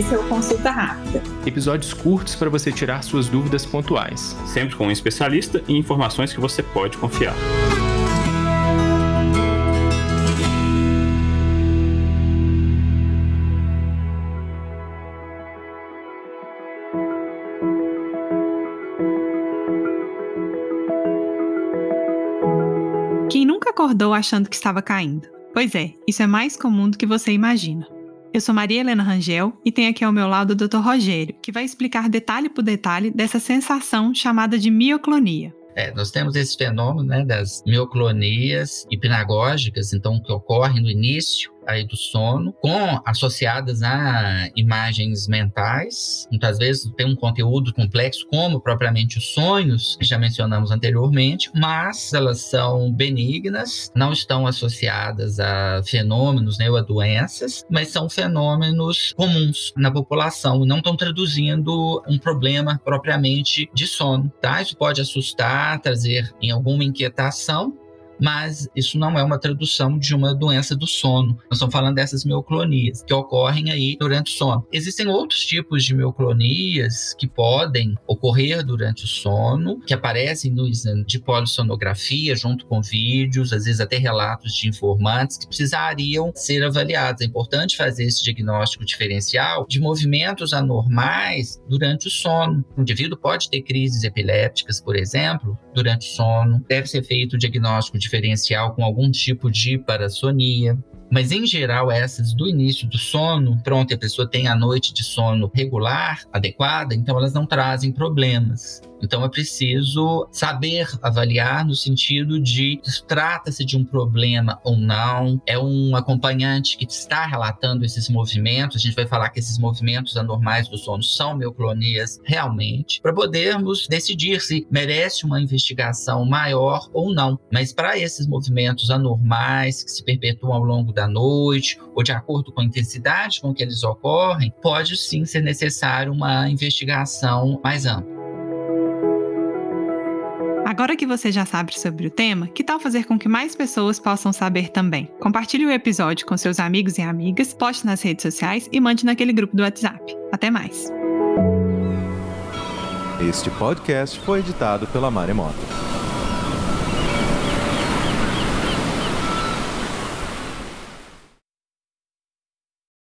Esse é o Consulta Rápida. Episódios curtos para você tirar suas dúvidas pontuais. Sempre com um especialista e informações que você pode confiar. Quem nunca acordou achando que estava caindo? Pois é, isso é mais comum do que você imagina. Eu sou Maria Helena Rangel e tenho aqui ao meu lado o Dr. Rogério, que vai explicar detalhe por detalhe dessa sensação chamada de mioclonia. É, nós temos esse fenômeno né, das mioclonias hipnagógicas, então, que ocorrem no início aí do sono, com associadas a imagens mentais. Muitas vezes tem um conteúdo complexo, como propriamente os sonhos, que já mencionamos anteriormente, mas elas são benignas, não estão associadas a fenômenos né, ou a doenças, mas são fenômenos comuns na população, não estão traduzindo um problema propriamente de sono. Tá? Isso pode assustar, trazer em alguma inquietação, mas isso não é uma tradução de uma doença do sono. Nós estamos falando dessas mioclonias que ocorrem aí durante o sono. Existem outros tipos de mioclonias que podem ocorrer durante o sono, que aparecem no exame de polissonografia, junto com vídeos, às vezes até relatos de informantes que precisariam ser avaliados. É importante fazer esse diagnóstico diferencial de movimentos anormais durante o sono. O indivíduo pode ter crises epilépticas, por exemplo, durante o sono. Deve ser feito o diagnóstico de diferencial com algum tipo de parassonia. Mas em geral, essas do início do sono, pronto, a pessoa tem a noite de sono regular, adequada, então elas não trazem problemas. Então é preciso saber avaliar no sentido de trata-se de um problema ou não, é um acompanhante que está relatando esses movimentos, a gente vai falar que esses movimentos anormais do sono são mioclonias realmente, para podermos decidir se merece uma investigação maior ou não. Mas para esses movimentos anormais que se perpetuam ao longo da noite ou de acordo com a intensidade com que eles ocorrem, pode sim ser necessário uma investigação mais ampla. Agora que você já sabe sobre o tema, que tal fazer com que mais pessoas possam saber também? Compartilhe o episódio com seus amigos e amigas, poste nas redes sociais e mande naquele grupo do WhatsApp. Até mais! Este podcast foi editado pela Maremoto.